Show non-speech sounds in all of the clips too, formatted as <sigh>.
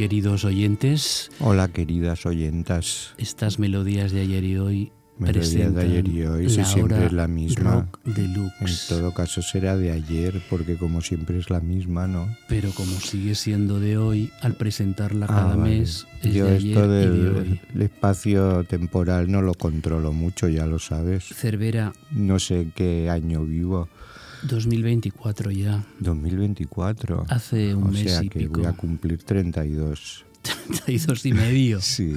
Queridos oyentes. Hola, queridas oyentas. Estas melodías de ayer y hoy Melodías de ayer y hoy, si siempre es la misma. En todo caso será de ayer, porque como siempre es la misma, ¿no? Pero como sigue siendo de hoy, al presentarla Ah, cada vale. mes, es Yo de esto ayer y de del hoy. el espacio temporal no lo controlo mucho, ya lo sabes. Cervera No sé qué año vivo. 2024 ya. 2024. Hace un o mes sea y que pico. voy a cumplir 32. 32 <laughs> y medio. Sí,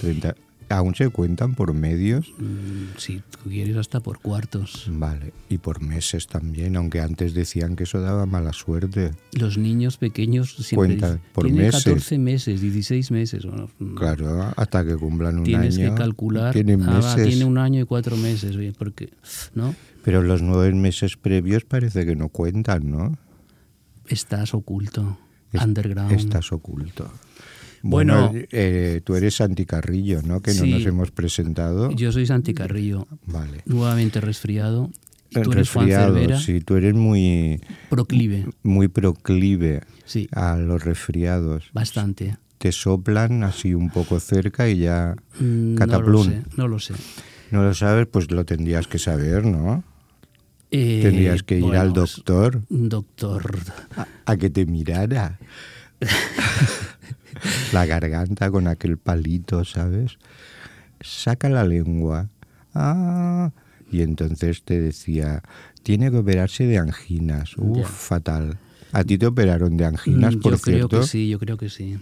30. ¿Aún se cuentan por medios? Mm, Si tú quieres, hasta por cuartos. Vale, y por meses también, aunque antes decían que eso daba mala suerte. Los niños pequeños siempre Cuenta por tienen meses. 14 meses, 16 meses. Bueno, mm, Claro, hasta que cumplan un Tienes año. que calcular. Tienen ah, va, meses. tiene un año y cuatro meses, porque, ¿no? Pero los nueve meses previos parece que no cuentan, ¿no? Estás oculto. Es- underground. Estás oculto. Bueno. Bueno, eh, tú eres Santi Carrillo, ¿no? Que no nos hemos presentado. Yo soy Santi Carrillo, Vale. nuevamente resfriado. Y tú eres Juan Resfriado, Cervera, sí, tú eres muy, proclive. muy proclive Sí, a los resfriados. bastante. Te soplan así un poco cerca y ya Mm, No lo cataplum. sé, no lo sé. ¿No lo sabes? Pues lo tendrías que saber, ¿no? Eh, Tendrías que ir bueno, al doctor Doctor. a, a que te mirara. <laughs> la garganta con aquel palito, ¿sabes? Saca la lengua. Ah, y entonces te decía, tiene que operarse de anginas. Uf, fatal. ¿A ti te operaron de anginas, Mm, por yo creo cierto? que sí, yo creo que sí.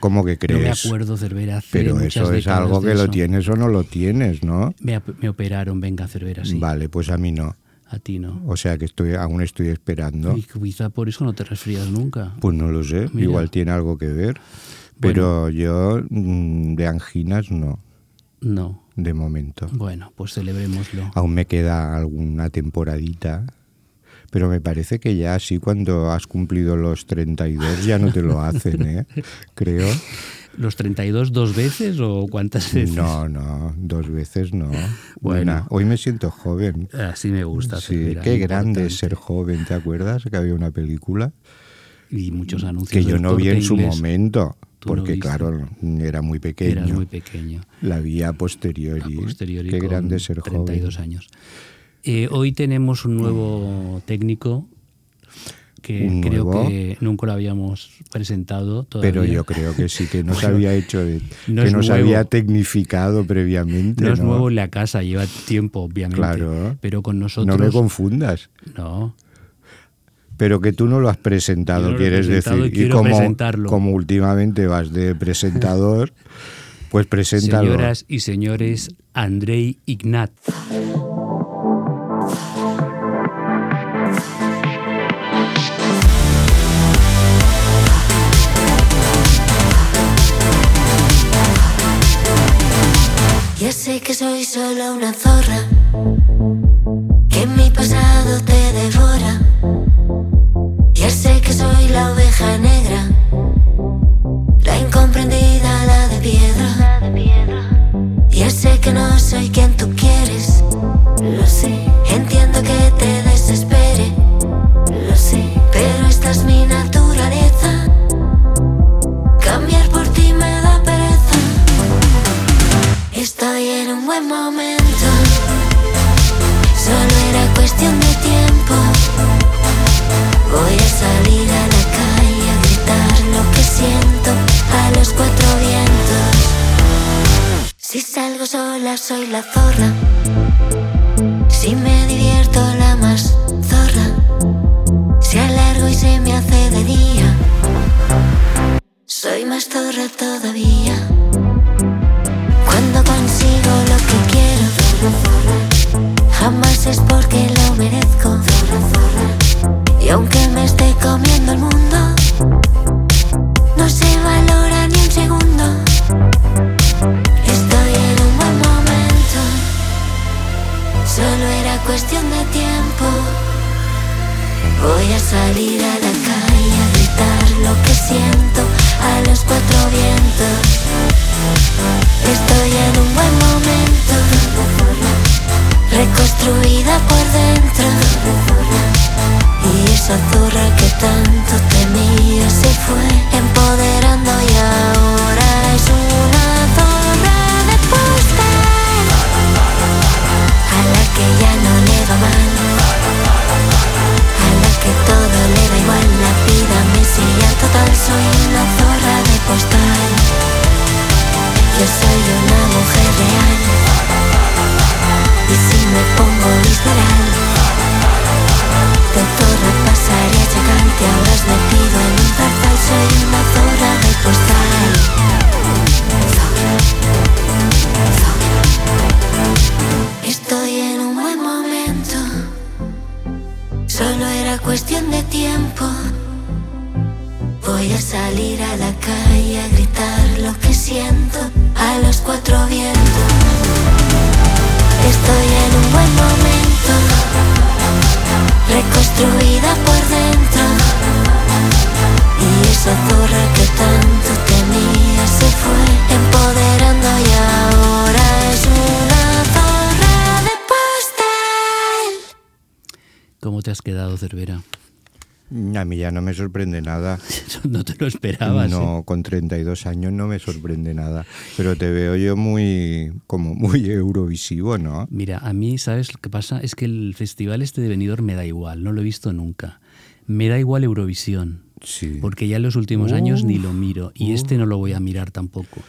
¿Cómo que No crees? me acuerdo, Cervera, hace Pero eso es algo que lo tienes o no lo tienes, ¿no? Me, me operaron, venga, Cervera, sí. Vale, pues a mí no. A ti no. O sea que estoy, aún estoy esperando. Y quizá por eso no te resfrías nunca. Pues no lo sé, Mira. igual tiene algo que ver. Pero yo mm, de anginas no, No. de momento. Bueno, pues celebrémoslo. Aún me queda alguna temporadita. Pero me parece que ya así cuando has cumplido los 32 ya no te lo hacen, ¿eh? <laughs> Creo. ¿Los 32 dos veces o cuántas veces? No, no, dos veces no. Bueno. Hoy me siento joven. Así me gusta. Sí, Cervera, qué grande es ser joven, ¿te acuerdas? Que había una película Y muchos anuncios. que yo no vi en Corte su Inglés. momento, no porque claro, era muy pequeño. Eras muy pequeño. La vi a posteriori. A posteriori Qué grande ser 32 joven. años. Eh, hoy tenemos un nuevo técnico que ¿Un creo nuevo? que nunca lo habíamos presentado todavía. Pero yo creo que sí que nos <laughs> Bueno, había hecho, no que nos nuevo. había tecnificado previamente. No es nuevo en la casa, lleva tiempo, obviamente. Claro. Pero con No nosotros. me confundas. No, Pero que tú no lo has presentado, no lo quieres presentado decir. y quiero como, presentarlo. como últimamente vas de presentador, pues preséntalo. señoras y señores, Andrei Ignat. Ya sé que soy solo una zorra, que mi pasado te devora. Ya sé que soy la oveja negra, la incomprendida, la de piedra. Ya sé que no soy quien tú quieres, lo sé. Buen momento. Solo era cuestión de tiempo. Voy a salir a la calle a gritar lo que siento a los cuatro vientos. Si salgo sola soy la zorra. Si me divierto la más zorra. Si alargo y se me hace de día. Soy más zorra todavía. Quiero, jamás es porque lo merezco. Y aunque me esté comiendo el mundo, no se valora ni un segundo. Estoy en un buen momento, solo era cuestión de tiempo. Voy a salir a la calle lo que siento a los cuatro vientos. Estoy en un buen momento, reconstruida por dentro. Y esa zorra que tanto A mí ya no me sorprende nada. <laughs> no te lo esperabas. No, ¿eh? con 32 años no me sorprende nada. Pero te veo yo muy, como muy eurovisivo, ¿no? Mira, a mí, ¿sabes lo que pasa? Es que el festival este de Benidorm me da igual, no lo he visto nunca. Me da igual Eurovisión, Sí. porque ya en los últimos años ni lo miro, y este no lo voy a mirar tampoco.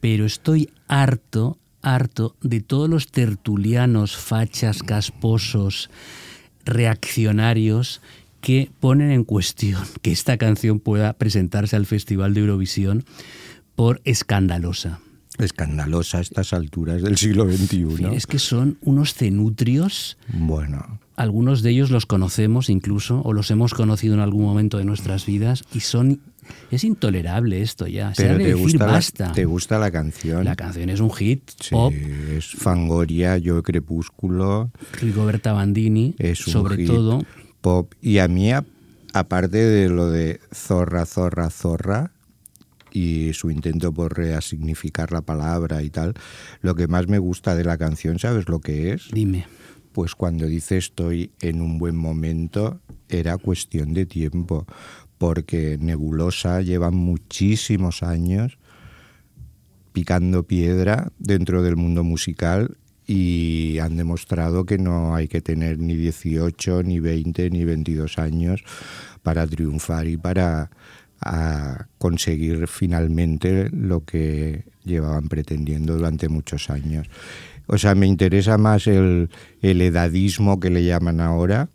Pero estoy harto, harto de todos los tertulianos, fachas, casposos, reaccionarios que ponen en cuestión que esta canción pueda presentarse al Festival de Eurovisión por escandalosa. Escandalosa a estas alturas del siglo XXI. Es que son unos cenutrios Bueno, algunos de ellos los conocemos incluso o los hemos conocido en algún momento de nuestras vidas y son es intolerable esto ya. Se pero te decir gusta, la, basta. te gusta la canción. La canción es un hit Sí, pop. es Fangoria, Yo Crepúsculo, Rigoberta Bandini, es un sobre hit todo. Pop. Y a mí, a- aparte de lo de zorra, zorra, zorra, y su intento por reasignificar la palabra y tal, lo que más me gusta de la canción, ¿sabes lo que es? Dime. Pues cuando dice estoy en un buen momento, era cuestión de tiempo, porque Nebulosa lleva muchísimos años picando piedra dentro del mundo musical y han demostrado que no hay que tener ni 18, ni 20, ni 22 años para triunfar y para conseguir finalmente lo que llevaban pretendiendo durante muchos años. O sea, me interesa más el, edadismo que le llaman ahora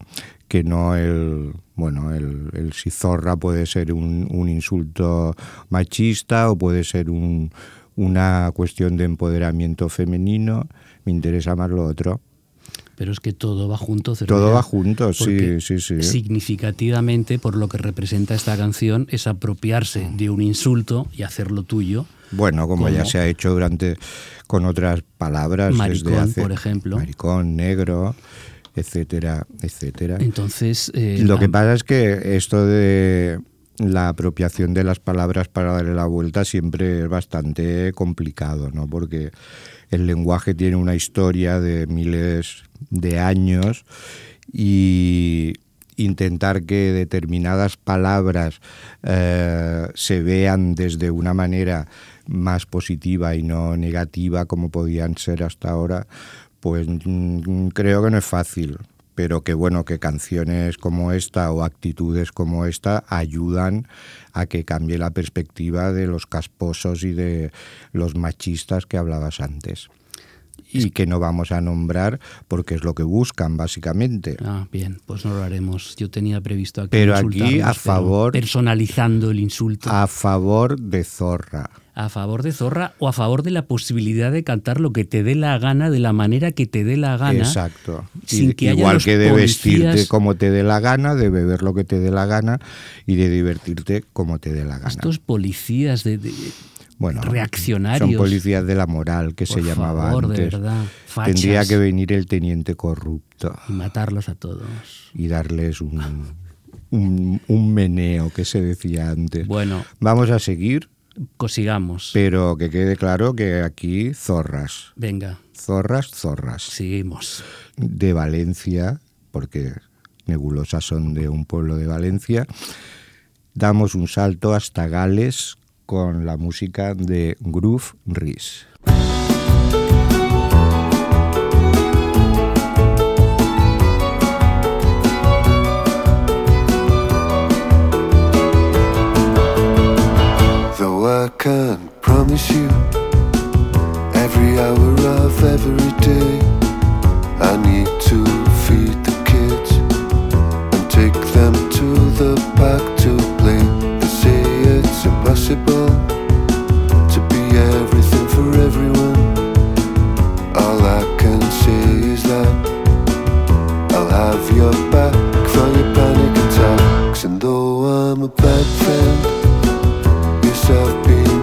que no el, bueno, el, el si zorra puede ser un, un insulto machista o puede ser un, una cuestión de empoderamiento femenino. Me interesa más lo otro. Pero es que todo va junto. Cervera, Todo va junto, sí, sí, sí. Significativamente, por lo que representa esta canción, es apropiarse de un insulto y hacerlo tuyo. Bueno, como, ya como- se ha hecho durante con otras palabras Maricón, desde hace por ejemplo. maricón, negro, etcétera, etcétera. Entonces, eh, Lo que pasa es que esto de la apropiación de las palabras para darle la vuelta siempre es bastante complicado, ¿no? Porque el lenguaje tiene una historia de miles de años y intentar que determinadas palabras eh, se vean desde una manera más positiva y no negativa como podían ser hasta ahora, pues mm, creo que no es fácil pero que bueno, que canciones como esta o actitudes como esta ayudan a que cambie la perspectiva de los casposos y de los machistas que hablabas antes. y que no vamos a nombrar porque es lo que buscan básicamente. Ah, bien, pues no lo haremos. Yo tenía previsto aquí Pero aquí a favor- personalizando el insulto A favor de Zorra. A favor de Zorra o a favor de la posibilidad de cantar lo que te dé la gana de la manera que te dé la gana. Exacto. sin Y- que haya Igual los que de vestirte como te dé la gana, de beber lo que te dé la gana y de divertirte como te dé la gana. Estos policías de, de- bueno, reaccionarios. Son policías de la moral que Por se llamaba favor, de antes. verdad, fachas. Tendría que venir el teniente corrupto y matarlos a todos. y darles un, un, un meneo que se decía antes. Bueno, Vamos a seguir, cosigamos. pero que quede claro que aquí zorras, Venga, zorras, zorras. seguimos. de Valencia, porque nebulosas son de un pueblo de Valencia, damos un salto hasta Gales con la música de Groove Riz. I can't promise you every hour of every day, I need to feed the kids and take them to the park to play. They say it's impossible to be everything for everyone. All I can say is that I'll have your back for your panic attacks, and though I'm a bad friend yourself be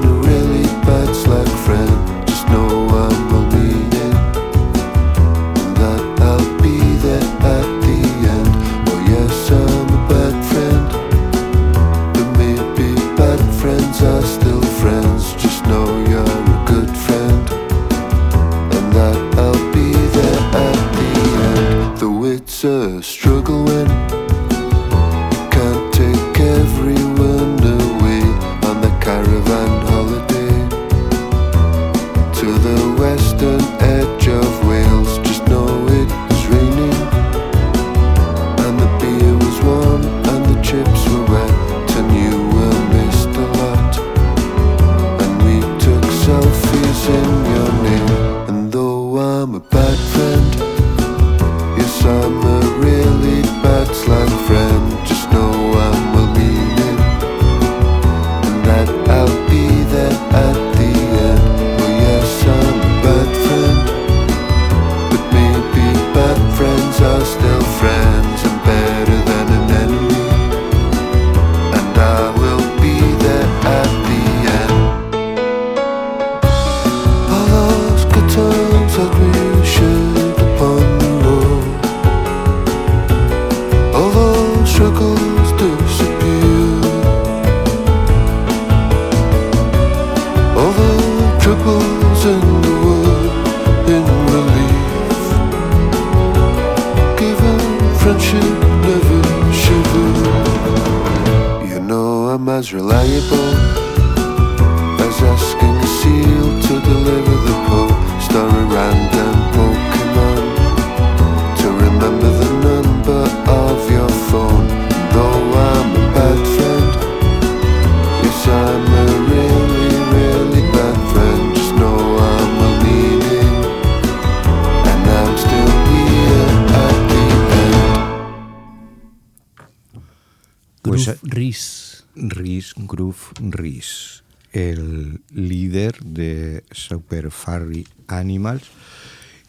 el líder de Super Furry Animals,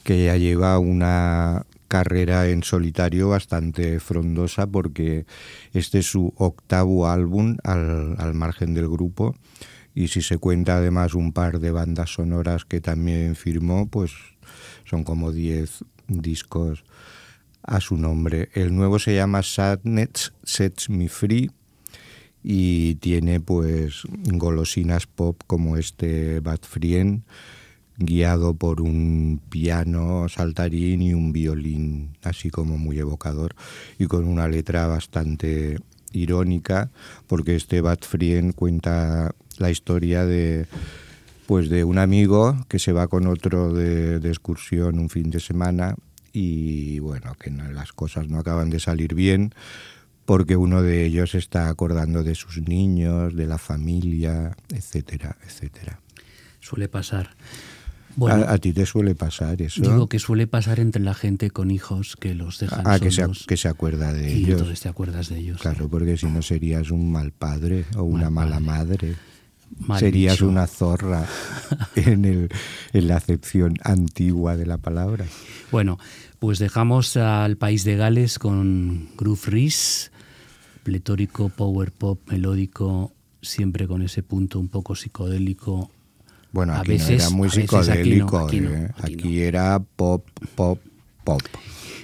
que ya lleva una carrera en solitario bastante frondosa porque este es su octavo álbum al, al margen del grupo y si se cuenta además un par de bandas sonoras que también firmó, pues son como 10 discos a su nombre. El nuevo se llama Sadness Sets Me Free y tiene pues golosinas pop como este Bad Frien guiado por un piano saltarín y un violín así como muy evocador y con una letra bastante irónica porque este Bad Frien cuenta la historia de pues de un amigo que se va con otro de, excursión un fin de semana y bueno que las cosas no acaban de salir bien porque uno de ellos está acordando de sus niños, de la familia, etcétera, etcétera. Suele pasar. Bueno, a, a ti te suele pasar eso. digo que suele pasar entre la gente con hijos que los dejan ah, que se, que acuerda de y ellos. entonces te acuerdas de ellos. Claro, porque si no serías un mal padre o una Mal mala madre. Mal serías dicho. una zorra <laughs> en, el, en la acepción antigua de la palabra. Bueno, pues dejamos al país de Gales con Groove pletórico, power pop, melódico, siempre con ese punto un poco psicodélico. Bueno, A aquí veces- no era muy a veces aquí no, psicodélico, aquí no, ¿eh? aquí era pop, pop, pop.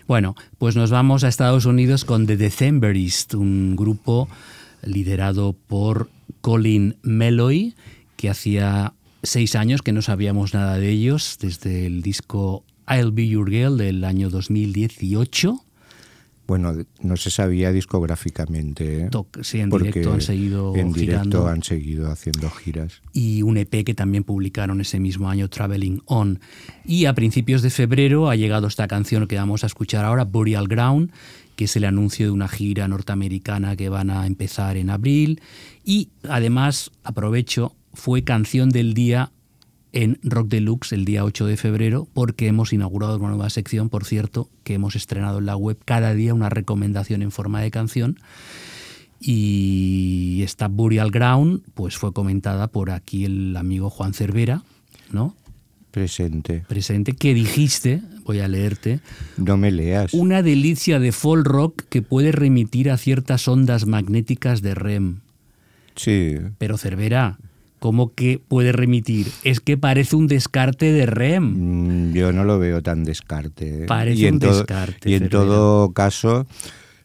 Bueno, pues nos vamos a Estados Unidos con The Decemberists, un grupo liderado por Colin Meloy, que hacía seis años que no sabíamos nada de ellos, desde el disco I'll Be Your Girl del año 2018. Bueno, no se sabía discográficamente, ¿eh? Sí, en directo han seguido En directo girando. han seguido haciendo giras. y un EP que también publicaron ese mismo año, Traveling On. Y a principios de febrero ha llegado esta canción que vamos a escuchar ahora, Burial Ground, que es el anuncio de una gira norteamericana que van a empezar en abril. Y además, aprovecho, fue canción del día en Rock Deluxe el día 8 de febrero, porque hemos inaugurado una nueva sección, por cierto, que hemos estrenado en la web cada día una recomendación en forma de canción. Y esta Burial Ground pues fue comentada por aquí el amigo Juan Cervera, ¿no? Presente. Presente, que dijiste, voy a leerte, No me leas. una delicia de folk rock que puede remitir a ciertas ondas magnéticas de REM. Sí. Pero Cervera, ¿cómo que puede remitir? Es que parece un descarte de REM. Mm, Yo no lo veo tan descarte. ¿eh? Parece y un todo, descarte, Y en todo caso,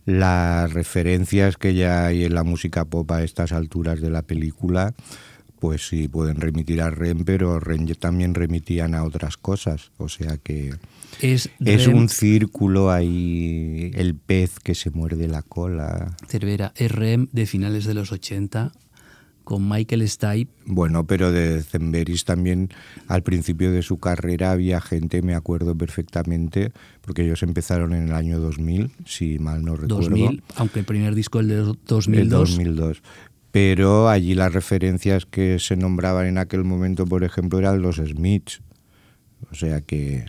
las referencias que ya hay en la música pop a estas alturas de la película, pues sí, pueden remitir a Ren, pero Ren también remitían a otras cosas. O sea que Es, es REM, un círculo ahí, el pez que se muerde la cola. Cervera, es REM de finales de los 80 con Michael Stipe Bueno, pero de Zemberis también al principio de su carrera había gente, me acuerdo perfectamente, porque ellos empezaron en el año 2000, si mal no recuerdo. 2000, aunque el primer disco el de El 2002. 2002. Pero allí las referencias que se nombraban en aquel momento, por ejemplo, eran los Smiths. O sea que...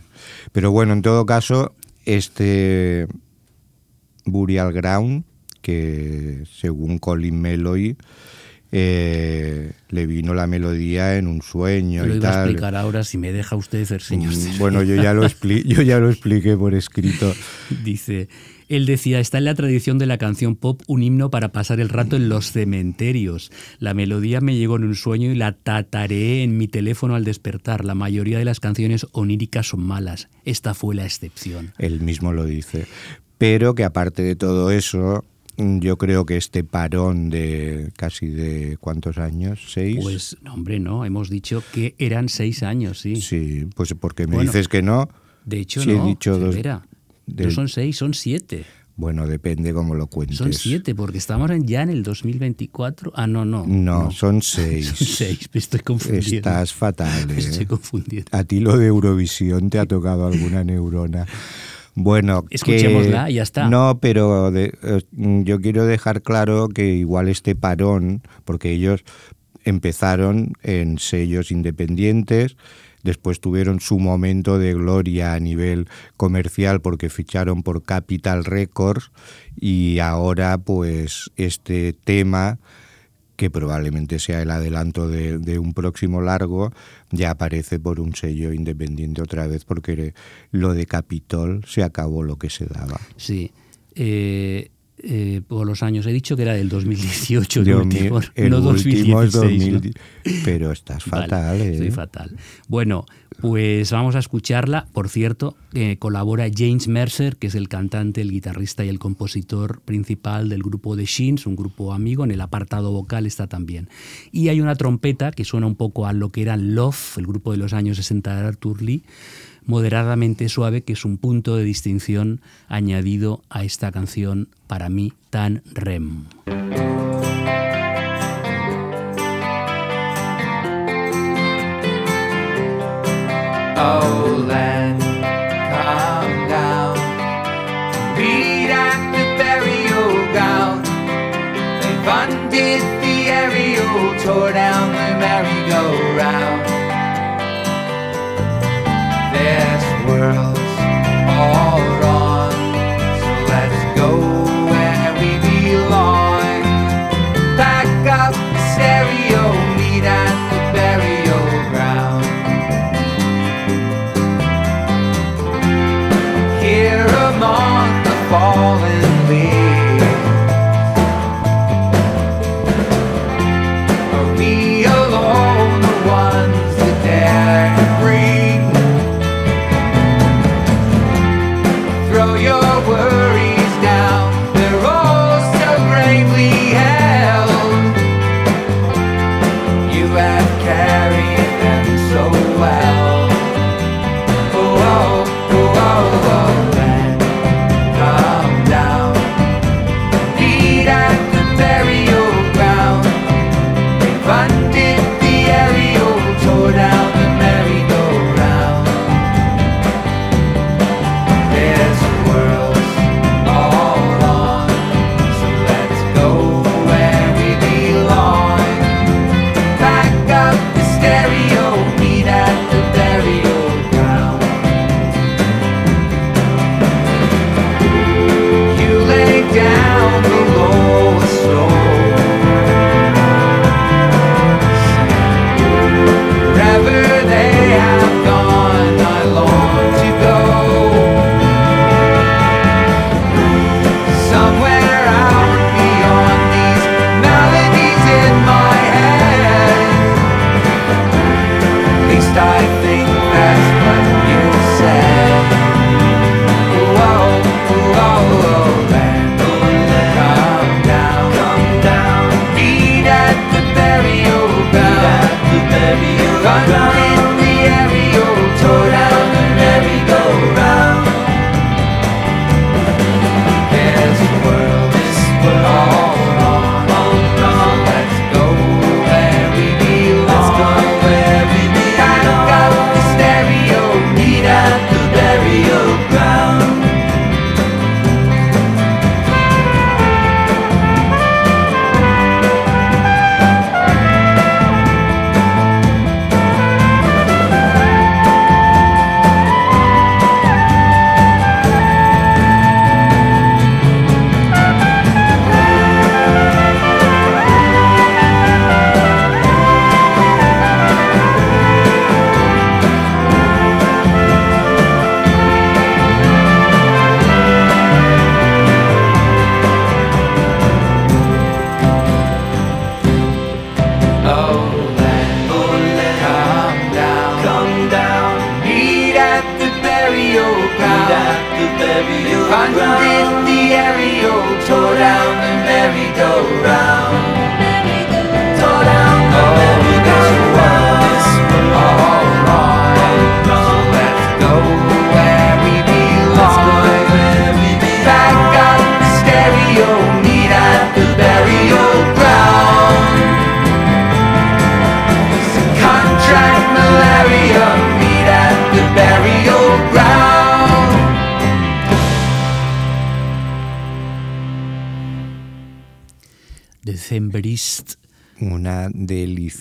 Pero bueno, en todo caso, este Burial Ground, que según Colin Meloy, eh, le vino la melodía en un sueño Lo y iba a tal. explicar ahora si me deja usted el señor. Mm. Bueno, yo ya, lo expli- <laughs> yo ya lo expliqué por escrito. Dice, él decía, está en la tradición de la canción pop un himno para pasar el rato en los cementerios. La melodía me llegó en un sueño y la tatareé en mi teléfono al despertar. La mayoría de las canciones oníricas son malas. Esta fue la excepción. Él mismo lo dice. Pero que aparte de todo eso, yo creo que este parón de casi de cuántos años, seis. Pues, no, hombre, no, hemos dicho que eran seis años, sí. sí, pues porque me Bueno, dices que no. De hecho, he no, dicho dos- no son seis, son siete. Bueno, depende cómo lo cuentes. Son siete, porque estamos ya en el 2024. Ah, no, no. No, son seis. <laughs> Son seis, me estoy confundiendo. Estás fatal. <laughs> Me ¿eh? estoy confundiendo. A ti lo de Eurovisión te ha tocado alguna neurona. Bueno, que- Escuchémosla, ya está. No, pero de- eh, yo quiero dejar claro que igual este parón, porque ellos empezaron en sellos independientes, después tuvieron su momento de gloria a nivel comercial porque ficharon por Capital Records y ahora pues este tema que probablemente sea el adelanto de, de un próximo largo, ya aparece por un sello independiente otra vez, porque lo de Capitol se acabó lo que se daba. Sí. Eh, eh, por los años he dicho que era del 2018 el Dios último, mío, el no último es 2016. ¿no? 2000, pero estás Vale, fatal, ¿eh? Estoy fatal. Bueno, pues vamos a escucharla. Por cierto, eh, colabora James Mercer, que es el cantante, el guitarrista y el compositor principal del grupo The Shins, un grupo amigo. En el apartado vocal está también. Y hay una trompeta que suena un poco a lo que era Love, el grupo de los años 60 de Arthur Lee, moderadamente suave, que es un punto de distinción añadido a esta canción para mí tan rem. Down. Meet at the burial ground. They the aerial, tore down the merry-go-round. This world's all wrong.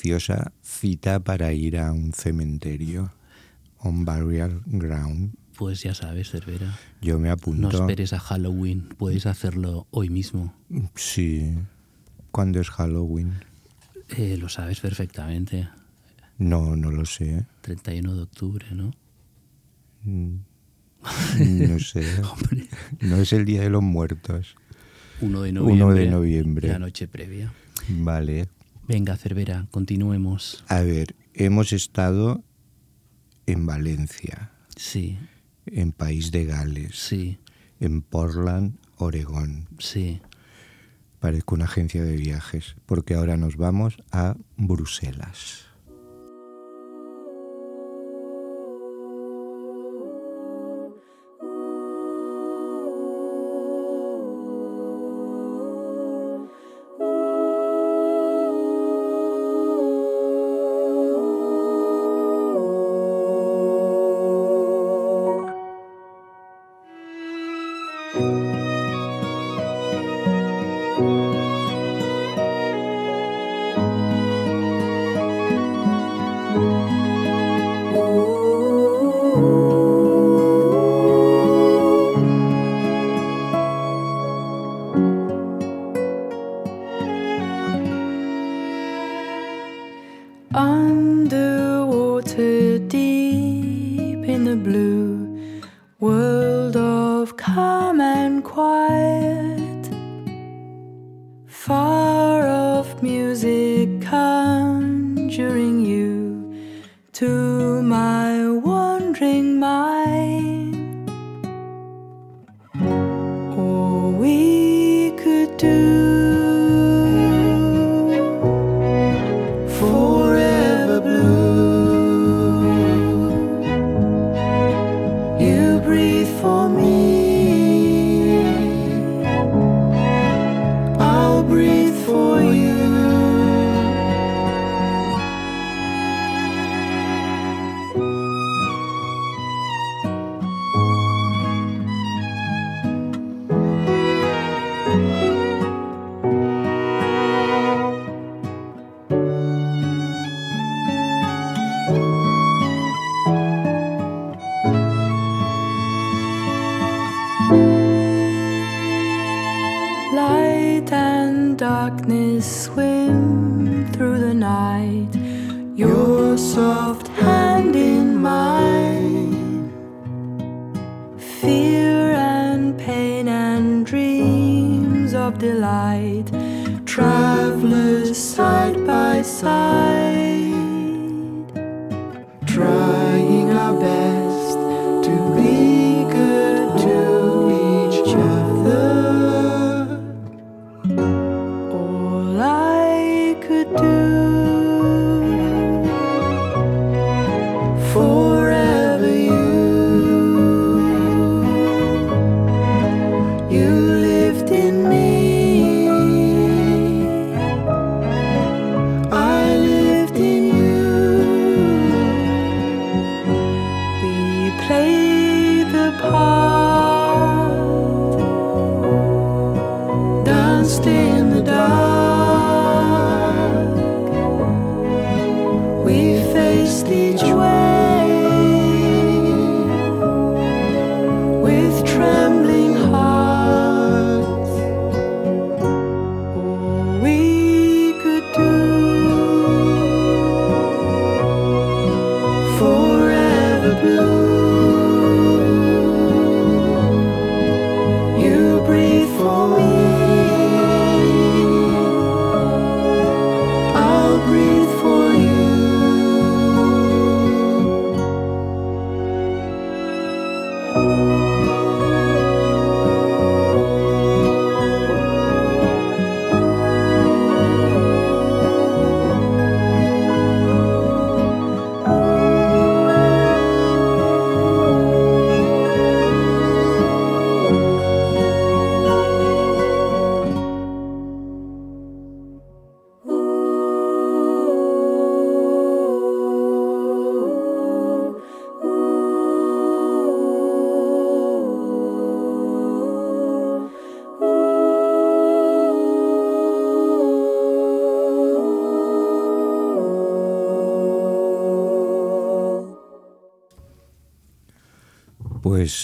preciosa cita para ir a un cementerio, on burial ground. Pues ya sabes, Cervera. Yo me apunto. No esperes a Halloween, puedes hacerlo hoy mismo. Sí. ¿Cuándo es Halloween? Eh, lo sabes perfectamente. No, no lo sé. 31 de octubre, ¿no? Mm. No sé. <laughs> Hombre. No es el Día de los Muertos. 1 de noviembre. 1 de noviembre. La noche previa. Vale. Venga, Cervera, continuemos. A ver, hemos estado en Valencia. Sí. En País de Gales. Sí. En Portland, Oregón. Sí. Parezco una agencia de viajes, porque ahora nos vamos a Bruselas.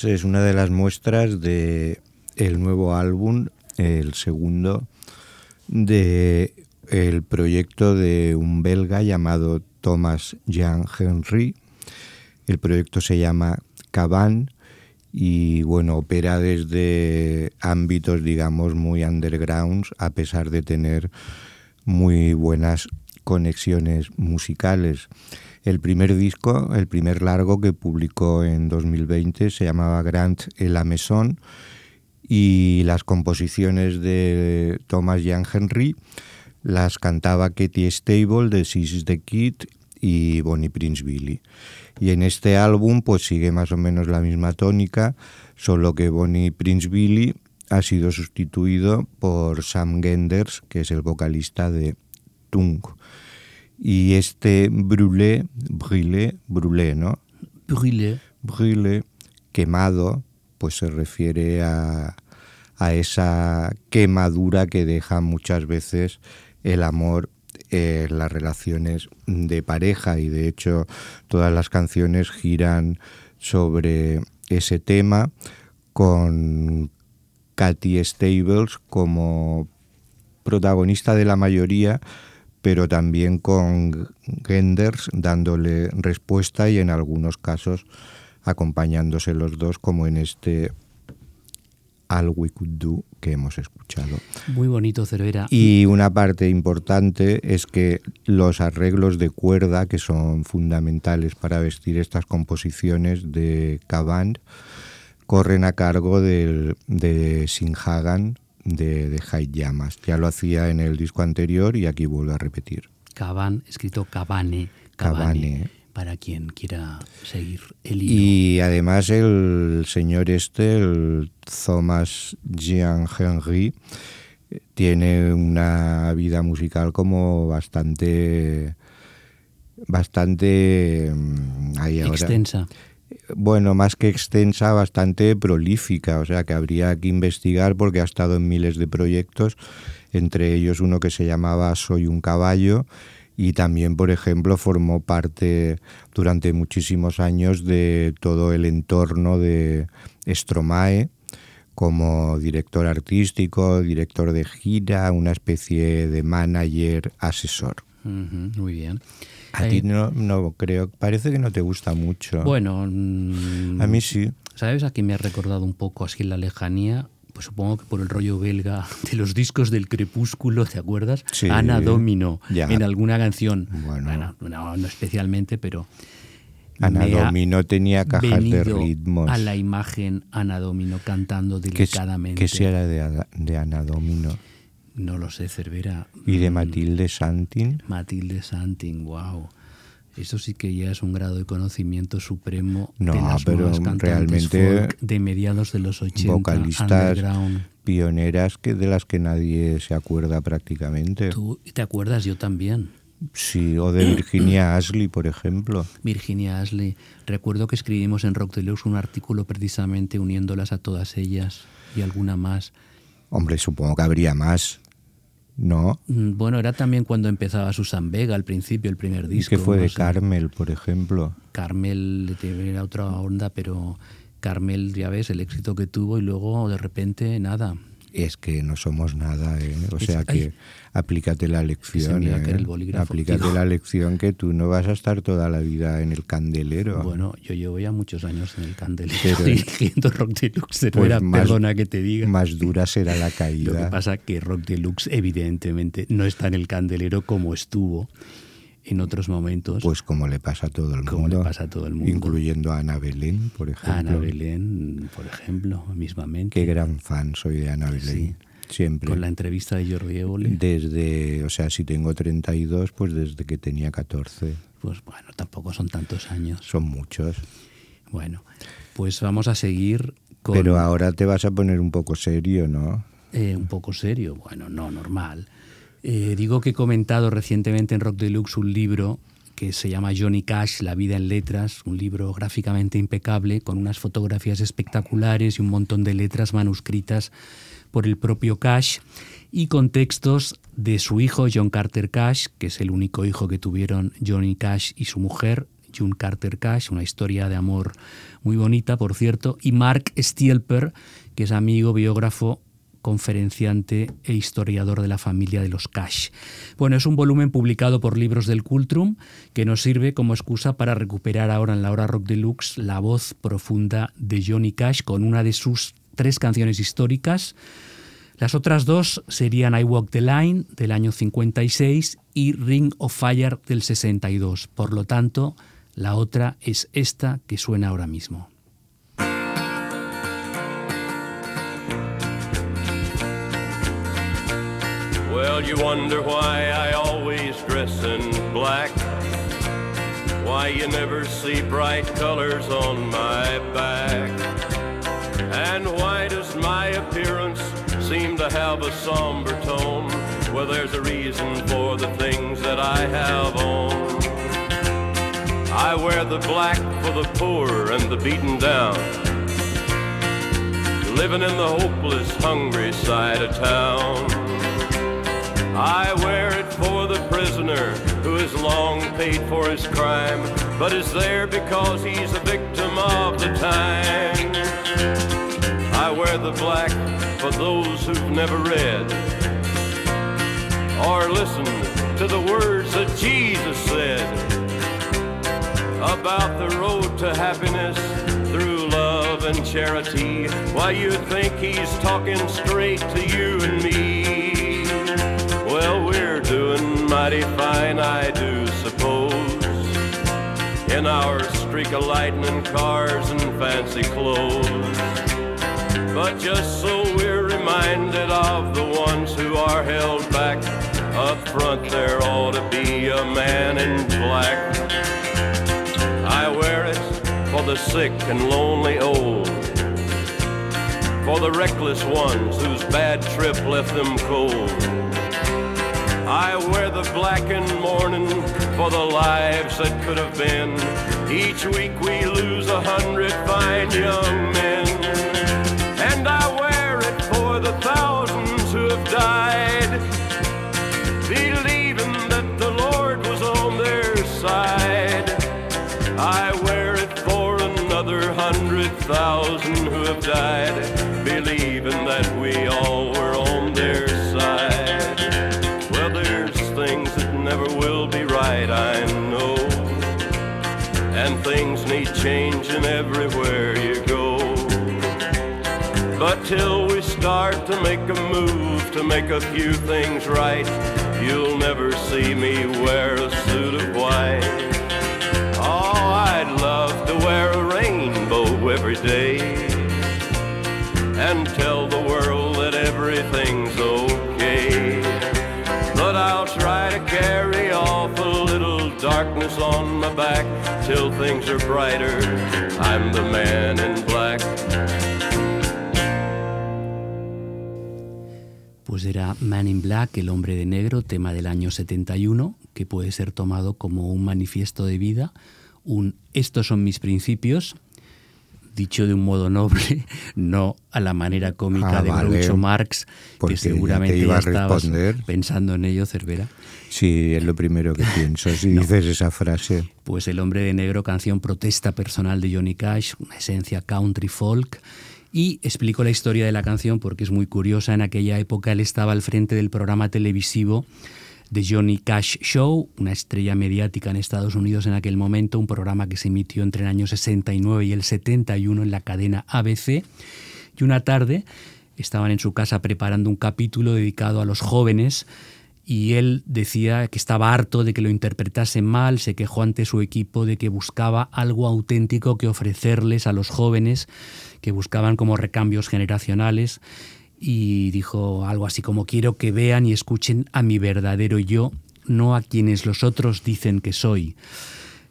Es una de las muestras de el nuevo álbum, el segundo, de el proyecto de un belga llamado Thomas Jean Henry. El proyecto se llama Caban y bueno, opera desde ámbitos digamos muy undergrounds a pesar de tener muy buenas conexiones musicales. El primer disco, el primer largo que publicó en 2020 se llamaba Grant et la Maison y las composiciones de Thomas Jan Henry las cantaba Katie Stable de Six the Kid y Bonnie Prince Billy. Y en este álbum pues sigue más o menos la misma tónica, solo que Bonnie Prince Billy ha sido sustituido por Sam Genders, que es el vocalista de Tung. Y este brûlé, brûlé, brûlé, ¿no? Brûlé. Brûlé, quemado, pues se refiere a, a esa quemadura que deja muchas veces el amor en las relaciones de pareja y de hecho todas las canciones giran sobre ese tema con Katy Stables como protagonista de la mayoría pero también con Genders dándole respuesta y en algunos casos acompañándose los dos, como en este All We Could Do que hemos escuchado. Muy bonito, Cervera. Y una parte importante es que los arreglos de cuerda, que son fundamentales para vestir estas composiciones de Cavand, corren a cargo del, de Sinhagan de, de High Llamas. Ya lo hacía en el disco anterior y aquí vuelvo a repetir. Caban, escrito Cabane. Cabane. Para quien quiera seguir el hilo. Y además el señor este, el Thomas Jean Henry, tiene una vida musical como bastante bastante mm, ahí ahora. Extensa. Bueno, más que extensa, bastante prolífica, o sea que habría que investigar porque ha estado en miles de proyectos, entre ellos uno que se llamaba Soy un caballo y también, por ejemplo, formó parte durante muchísimos años de todo el entorno de Stromae como director artístico, director de gira, una especie de manager, asesor. Muy bien. A Eh, ti no, no creo, parece que no te gusta mucho. Bueno, mm, a mí sí. ¿sabes a quién me ha recordado un poco así en la lejanía? Pues supongo que por el rollo belga <laughs> de los discos del crepúsculo, ¿te acuerdas? Sí. Ana Domino, Ya. en alguna canción. Bueno. no, no especialmente, pero. Ana Domino tenía cajas de ritmos. A la imagen Ana Domino cantando ¿Qué, delicadamente. qué será de, de Ana Domino? No lo sé, Cervera. ¿Y de Mm, Matilde Santin? Matilde Santin, wow. Eso sí que ya es un grado de conocimiento supremo No, de las pero nuevas cantantes realmente folk de mediados de los 80, Vocalistas pioneras que de las que nadie se acuerda prácticamente. ¿Tú te acuerdas? Yo también. Sí, o de Virginia <clears throat> Ashley, por ejemplo. Virginia Ashley. Recuerdo que escribimos en Rock Deluxe un artículo precisamente uniéndolas a todas ellas y alguna más. Hombre, supongo que habría más. ¿No? Mm, Bueno, era también cuando empezaba Susan Vega al principio, el primer ¿Y disco. qué fue no de sé. Carmel, por ejemplo? Carmel era otra onda, pero Carmel, ya ves, el éxito que tuvo y luego de repente nada. Es que no somos nada, ¿eh? O Es- sea ay. que aplícate la lección. ¿eh? el Aplícate tío. la lección que tú no vas a estar toda la vida en el candelero. Bueno, yo llevo ya muchos años en el candelero Pero- <laughs> dirigiendo Rock Deluxe. Pues Cervera, más- perdona que te diga. Más dura será la <laughs> Lo que caída. pasa que Rock Deluxe evidentemente no está en el candelero como estuvo en otros momentos. Pues como le pasa a todo el Como mundo. le pasa a todo el mundo. Incluyendo a Ana Belén, por ejemplo. Ana Belén, por ejemplo, mismamente. Qué gran fan soy de Ana Belén. Siempre. Con la entrevista de Jordi Évole. Desde, o sea, si tengo 32, pues desde que tenía 14. Pues bueno, tampoco son tantos años. Son muchos. Bueno, pues vamos a seguir con Pero ahora te vas a poner un poco serio, ¿no? eh, un poco serio. Bueno, no, normal. Eh, digo que he comentado recientemente en Rock Deluxe un libro que se llama Johnny Cash, La vida en letras, un libro gráficamente impecable, con unas fotografías espectaculares y un montón de letras manuscritas por el propio Cash y con textos de su hijo John Carter Cash, que es el único hijo que tuvieron Johnny Cash y su mujer, June Carter Cash, una historia de amor muy bonita, por cierto, y Mark Stielper, que es amigo, biógrafo, conferenciante e historiador de la familia de los Cash. Bueno, es un volumen publicado por Libros del Cultrum que nos sirve como excusa para recuperar ahora en la hora rock deluxe la voz profunda de Johnny Cash con una de sus tres canciones históricas. Las otras dos serían I Walk the Line del año 56 y Ring of Fire del 62. Por lo tanto, la otra es esta que suena ahora mismo. Well, you wonder why I always dress in black. Why you never see bright colors on my back. And why does my appearance seem to have a somber tone? Well, there's a reason for the things that I have on. I wear the black for the poor and the beaten down. Living in the hopeless, hungry side of town. I wear it for the prisoner who has long paid for his crime, but is there because he's a victim of the time. I wear the black for those who've never read or listened to the words that Jesus said about the road to happiness through love and charity. Why, you think he's talking straight to you and me. Doing mighty fine, I do suppose. In our streak of lightning cars and fancy clothes. But just so we're reminded of the ones who are held back. Up front there ought to be a man in black. I wear it for the sick and lonely old. For the reckless ones whose bad trip left them cold. I wear the black in mourning for the lives that could have been. Each week we lose a hundred fine young men. And I wear it for the thousands who have died, believing that the Lord was on their side. I wear it for another hundred thousand who have died, believing that we all changing everywhere you go. But till we start to make a move to make a few things right, you'll never see me wear a suit of white. Oh, I'd love to wear a rainbow every day back till things are brighter. I'm the man in black. Pues era Man in Black, el hombre de negro, tema del año 71, que puede ser tomado como un manifiesto de vida, un estos son mis principios, dicho de un modo noble, <laughs> no a la manera cómica Ah, de vale. Groucho Marx, que ya te seguramente iba ya a estabas responder. pensando en ello, Cervera. Sí, es lo primero que pienso si <laughs> dices esa frase. Pues El hombre de negro, canción protesta personal de Johnny Cash, una esencia country folk. Y explico la historia de la canción porque es muy curiosa. En aquella época él estaba al frente del programa televisivo de Johnny Cash Show, una estrella mediática en Estados Unidos en aquel momento, un programa que se emitió entre el año 69 y el 71 en la cadena ABC. Y una tarde estaban en su casa preparando un capítulo dedicado a los jóvenes y él decía que estaba harto de que lo interpretasen mal, se quejó ante su equipo de que buscaba algo auténtico que ofrecerles a los jóvenes, que buscaban como recambios generacionales y dijo algo así como quiero que vean y escuchen a mi verdadero yo, no a quienes los otros dicen que soy.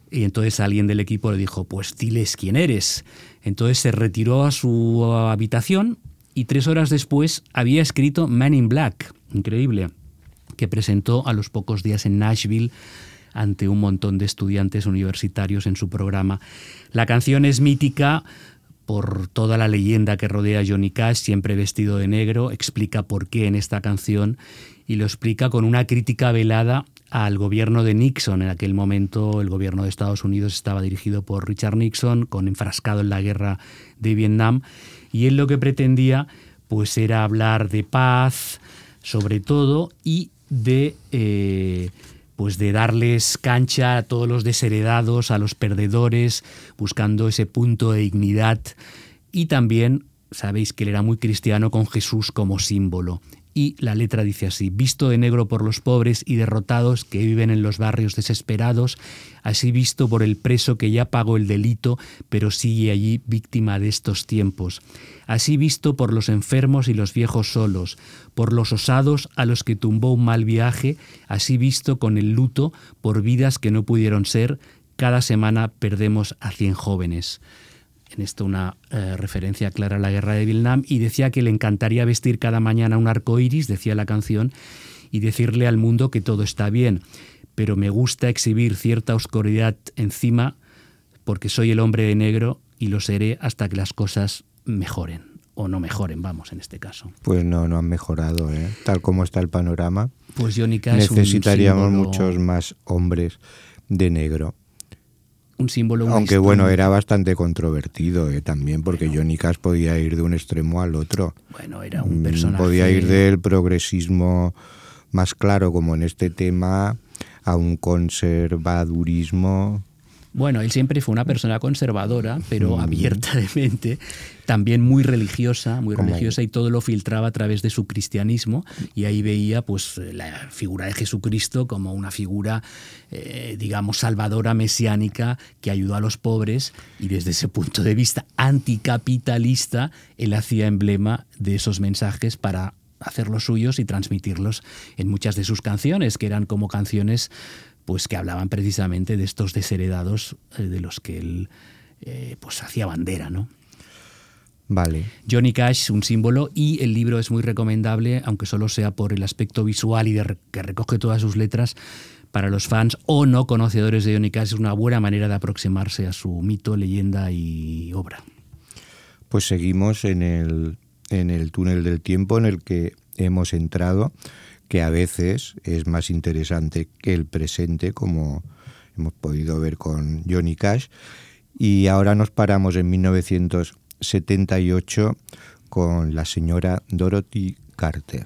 Y entonces alguien del equipo le dijo, pues diles quién eres. Entonces se retiró a su habitación y tres horas después había escrito Man in Black, increíble, que presentó a los pocos días en Nashville ante un montón de estudiantes universitarios en su programa. La canción es mítica por toda la leyenda que rodea a Johnny Cash, siempre vestido de negro, explica por qué en esta canción y lo explica con una crítica velada al gobierno de Nixon. En aquel momento el gobierno de Estados Unidos estaba dirigido por Richard Nixon, con enfrascado en la guerra de Vietnam, y él lo que pretendía pues era hablar de paz, sobre todo, y de eh, pues de darles cancha a todos los desheredados, a los perdedores, buscando ese punto de dignidad. Y también sabéis que él era muy cristiano con Jesús como símbolo. Y la letra dice así, visto de negro por los pobres y derrotados que viven en los barrios desesperados, así visto por el preso que ya pagó el delito, pero sigue allí víctima de estos tiempos, así visto por los enfermos y los viejos solos, por los osados a los que tumbó un mal viaje, así visto con el luto por vidas que no pudieron ser, cada semana perdemos a cien jóvenes en esto una eh, referencia clara a la guerra de Vietnam, y decía que le encantaría vestir cada mañana un arco iris, decía la canción, y decirle al mundo que todo está bien, pero me gusta exhibir cierta oscuridad encima porque soy el hombre de negro y lo seré hasta que las cosas mejoren, o no mejoren, vamos, en este caso. Pues no, no han mejorado, ¿eh? Tal como está el panorama. Pues un Necesitaríamos símbolo- muchos más hombres de negro. Un símbolo, una Aunque historia. bueno, era bastante controvertido ¿eh? también, porque Johnny Cash podía ir de un extremo al otro. Bueno, era un Mm, personaje... Podía ir del progresismo más claro, como en este tema, a un conservadurismo Bueno, él siempre fue una persona conservadora, pero Mm. abierta de mente, también muy religiosa, muy Como- religiosa y todo lo filtraba a través de su cristianismo y ahí veía pues la figura de Jesucristo como una figura eh, digamos salvadora mesiánica que ayudó a los pobres y desde ese punto de vista anticapitalista él hacía emblema de esos mensajes para hacerlos suyos y transmitirlos en muchas de sus canciones, que eran como canciones pues que hablaban precisamente de estos desheredados eh, de los que él eh, pues hacía bandera, ¿no? Vale. Johnny Cash, un símbolo, y el libro es muy recomendable, aunque solo sea por el aspecto visual y de que recoge todas sus letras. Para los fans o no conocedores de Johnny Cash es una buena manera de aproximarse a su mito, leyenda y obra. Pues seguimos en el, en el túnel del tiempo en el que hemos entrado, que a veces es más interesante que el presente, como hemos podido ver con Johnny Cash. Y ahora nos paramos en 1978 con la señora Dorothy Carter.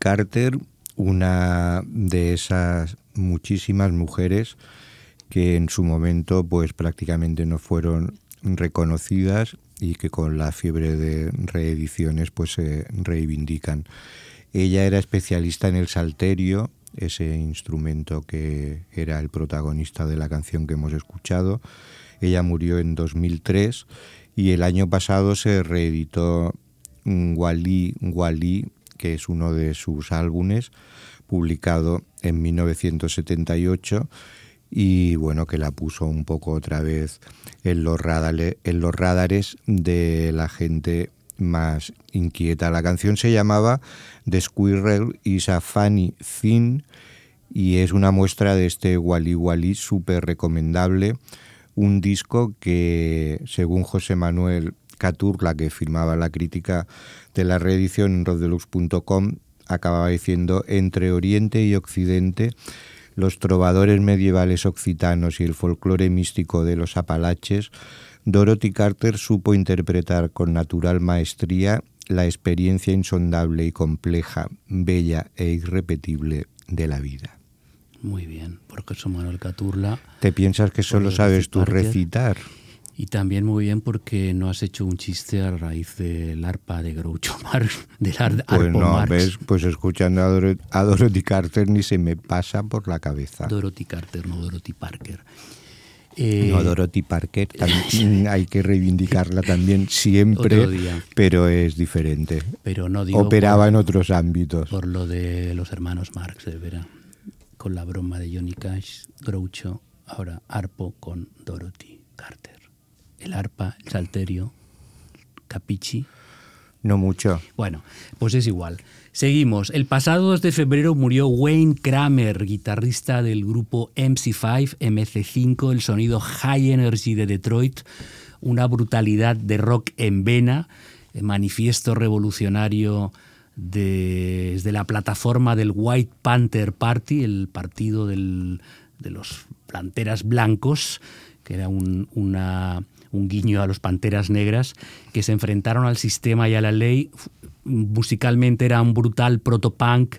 Carter, una de esas muchísimas mujeres que en su momento pues prácticamente no fueron reconocidas y que con la fiebre de reediciones pues se reivindican. Ella era especialista en el salterio, ese instrumento que era el protagonista de la canción que hemos escuchado. Ella murió en 2003 y el año pasado se reeditó Wally Wally, que es uno de sus álbumes, publicado en 1978 y bueno, que la puso un poco otra vez en los, radale- en los radares de la gente más inquieta. La canción se llamaba The Squirrel is a Funny Thing y es una muestra de este Wally Wally súper recomendable. Un disco que, según José Manuel Caturla, que firmaba la crítica de la reedición en roddelux.com, acababa diciendo entre Oriente y Occidente los trovadores medievales occitanos y el folclore místico de los Apalaches, Dorothy Carter supo interpretar con natural maestría la experiencia insondable y compleja, bella e irrepetible de la vida. Muy bien, porque José Manuel Caturla. ¿Te piensas que solo sabes tú recitar? Y también muy bien porque no has hecho un chiste a raíz del arpa de Groucho <laughs> Marx, del ar- Pues arpo no, Marx. ves, pues escuchando a, Doro- a Dorothy Carter ni se me pasa por la cabeza. Dorothy Carter, no Dorothy Parker. Eh, No, Dorothy Parker, también <laughs> hay que reivindicarla también siempre, pero es diferente. pero no digo Operaba por, en otros ámbitos. por lo de los hermanos Marx, de veras. Con la broma de Johnny Cash, Groucho, ahora arpo con Dorothy Carter. El arpa, el salterio, capichi, No mucho. Bueno, pues es igual. Seguimos. El pasado 2 de febrero murió Wayne Kramer, guitarrista del grupo MC5, MC5, el sonido High Energy de Detroit, una brutalidad de rock en vena, manifiesto revolucionario de- desde la plataforma del White Panther Party, el partido del- de los planteras blancos, que era un, una- un guiño a los panteras negras, que se enfrentaron al sistema y a la ley. Musicalmente era un brutal protopunk,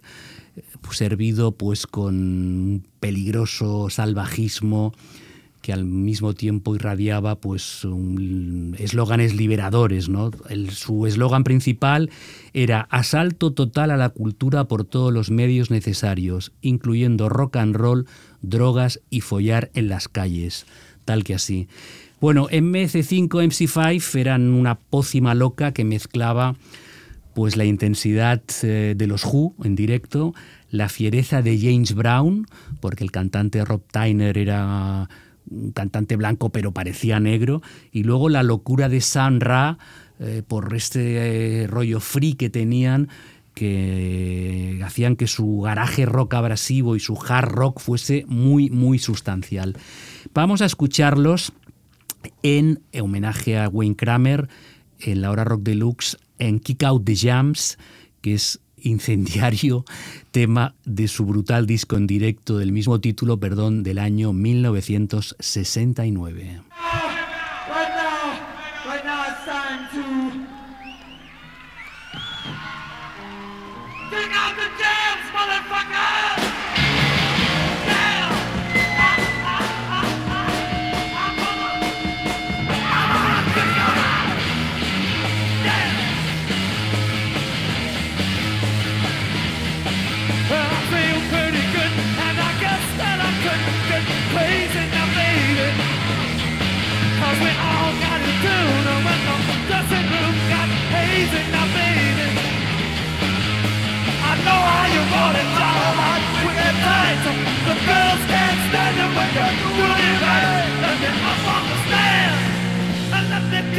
eh, servido pues con un peligroso salvajismo que al mismo tiempo irradiaba pues eslóganes liberadores. ¿no? Su eslogan principal era asalto total a la cultura por todos los medios necesarios, incluyendo rock and roll, drogas y follar en las calles, tal que así. Bueno, MC5, MC5 eran una pócima loca que mezclaba pues la intensidad eh, de los Who en directo, la fiereza de James Brown, porque el cantante Rob Tyner era un cantante blanco pero parecía negro, y luego la locura de Sun Ra eh, por este eh, rollo free que tenían que hacían que su garaje rock abrasivo y su hard rock fuese muy, muy sustancial. Vamos a escucharlos en homenaje a Wayne Kramer en la hora rock deluxe en Kick Out the Jams, que es incendiario <laughs> tema de su brutal disco en directo del mismo título, perdón, del año 1969.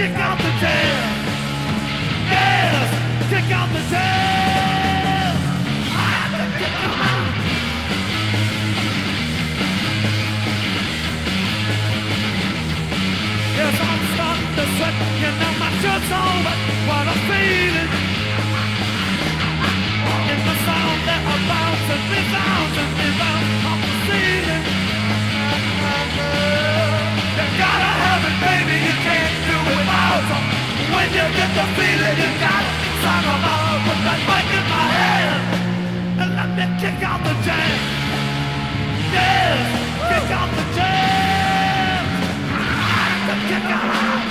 Kick out the jam. Yes, kick out the jam. Kick out the jam. Kick out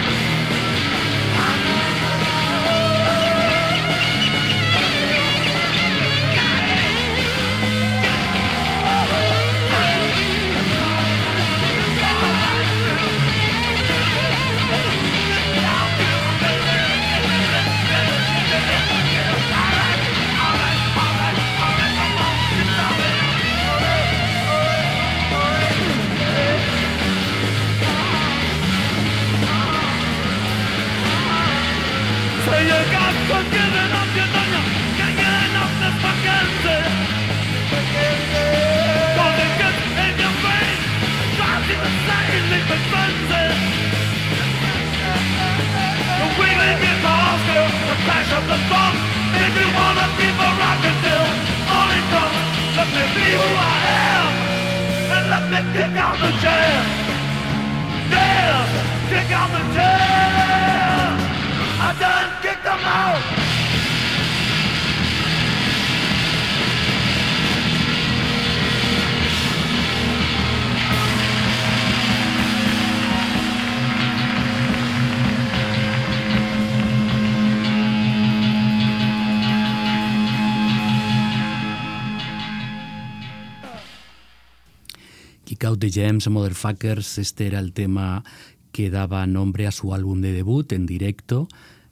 Gems, Motherfuckers, este era el tema que daba nombre a su álbum de debut en directo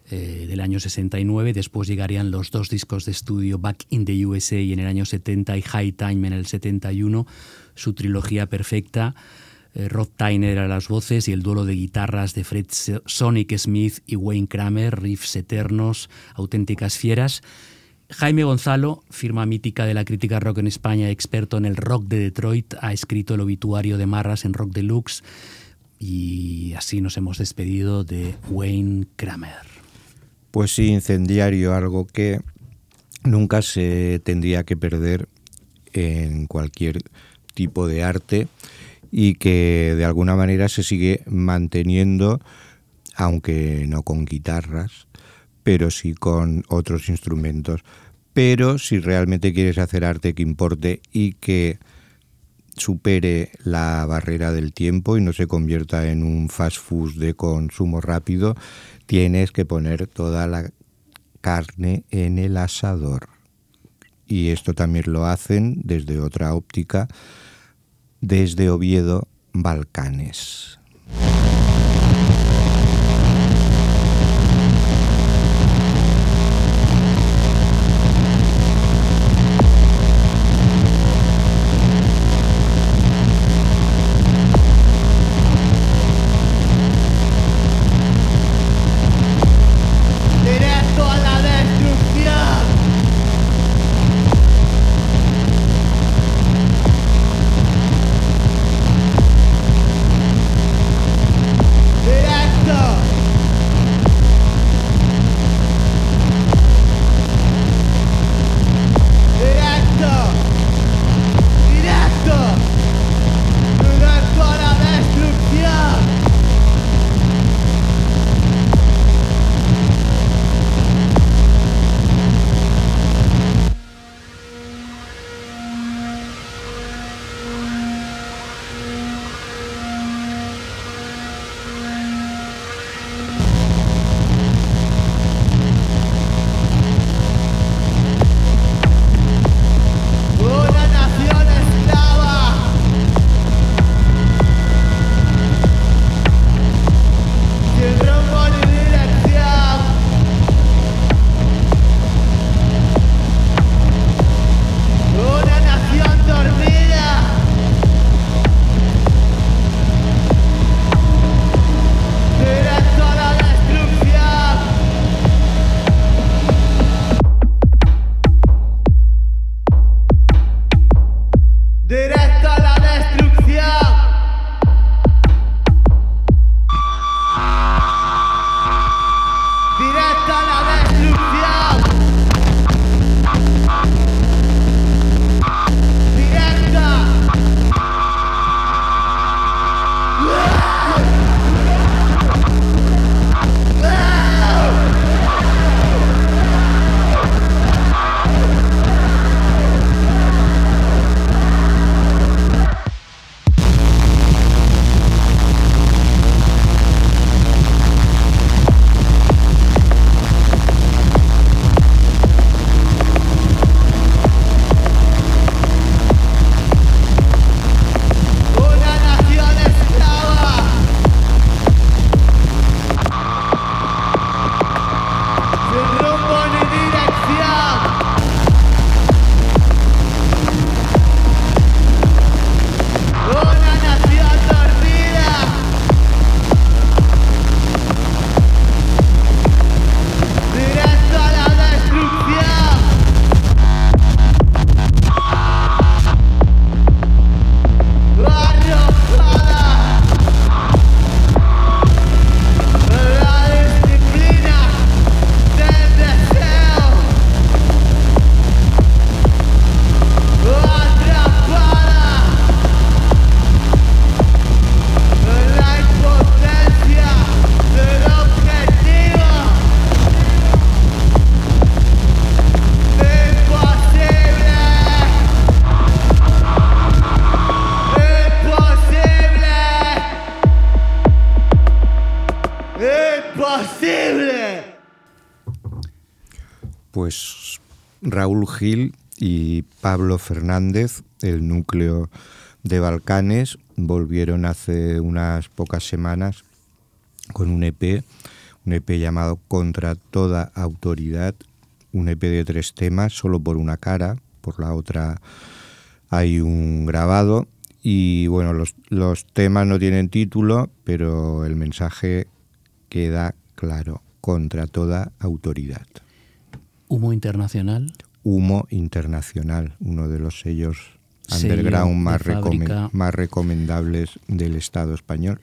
eh, del año 69. Después llegarían los dos discos de estudio Back in the USA en el año 70 y High Time en el 71, su trilogía perfecta. Eh, Rod Tyner a las voces y el duelo de guitarras de Fred Sonic Smith y Wayne Kramer, riffs eternos, auténticas fieras. Jaime Gonzalo, firma mítica de la crítica rock en España, experto en el rock de Detroit, ha escrito el obituario de Marras en Rock Deluxe y así nos hemos despedido de Wayne Kramer. Pues sí, incendiario, algo que nunca se tendría que perder en cualquier tipo de arte y que de alguna manera se sigue manteniendo, aunque no con guitarras, pero sí con otros instrumentos. Pero si realmente quieres hacer arte que importe y que supere la barrera del tiempo y no se convierta en un fast food de consumo rápido, tienes que poner toda la carne en el asador. Y esto también lo hacen desde otra óptica, desde Oviedo, Balcanes. Raúl Gil y Pablo Fernández, el núcleo de Balcanes, volvieron hace unas pocas semanas con un EP, un EP llamado Contra toda autoridad, un EP de tres temas, solo por una cara, por la otra hay un grabado y bueno, los, los temas no tienen título, pero el mensaje queda claro, contra toda autoridad. Humo Internacional. Humo Internacional, uno de los sellos Sello underground más, recomendables del Estado español.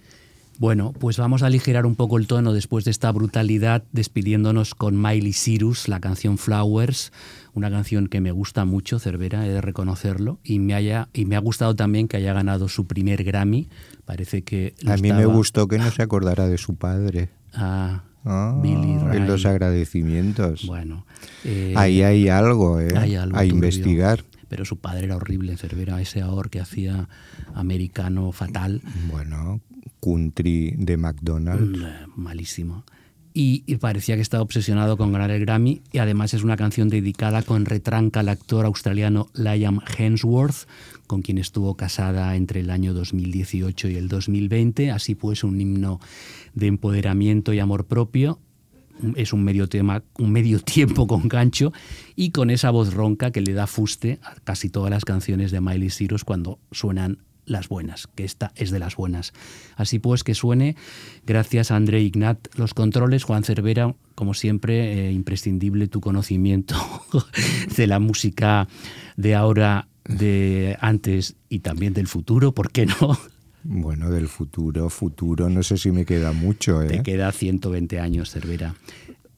Bueno, pues vamos a aligerar un poco el tono después de esta brutalidad, despidiéndonos con Miley Cyrus, la canción Flowers, una canción que me gusta mucho, Cervera, he de reconocerlo, y me, haya, y me ha gustado también que haya ganado su primer Grammy. Parece que A mí me gustó que no se acordara de su padre. Ah, Ah, Billy en los agradecimientos. Bueno, eh, Ahí hay algo, ¿eh? hay algo a turbio. investigar. Pero su padre era horrible, Cervera, ese ahor que hacía americano fatal. Bueno, country de McDonald's. Mm, eh, malísimo. Y, y parecía que estaba obsesionado con ganar el Grammy. Y además es una canción dedicada con retranca al actor australiano Liam Hemsworth, con quien estuvo casada entre el año 2018 y el 2020. Así pues, un himno de empoderamiento y amor propio. Es un medio, tema, un medio <laughs> tiempo con gancho y con esa voz ronca que le da fuste a casi todas las canciones de Miley Cyrus cuando suenan las buenas, que esta es de las buenas. Así pues, que suene, gracias André Ignat, los controles, Juan Cervera, como siempre, eh, imprescindible tu conocimiento <laughs> de la música de ahora, de antes y también del futuro, ¿por qué no? Bueno, del futuro, futuro, no sé si me queda mucho, ¿eh? Te queda 120 años, Cervera.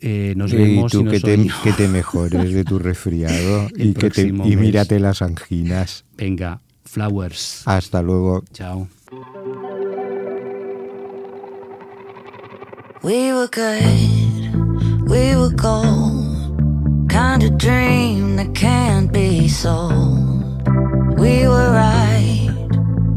Eh, nos y vemos tú y nos que te, que te mejores de tu <laughs> resfriado y, que te, y mírate las anginas. Venga, Flowers. Hasta luego. Chao. We were good, we were gold. Kind of dream that can't be sold. We were right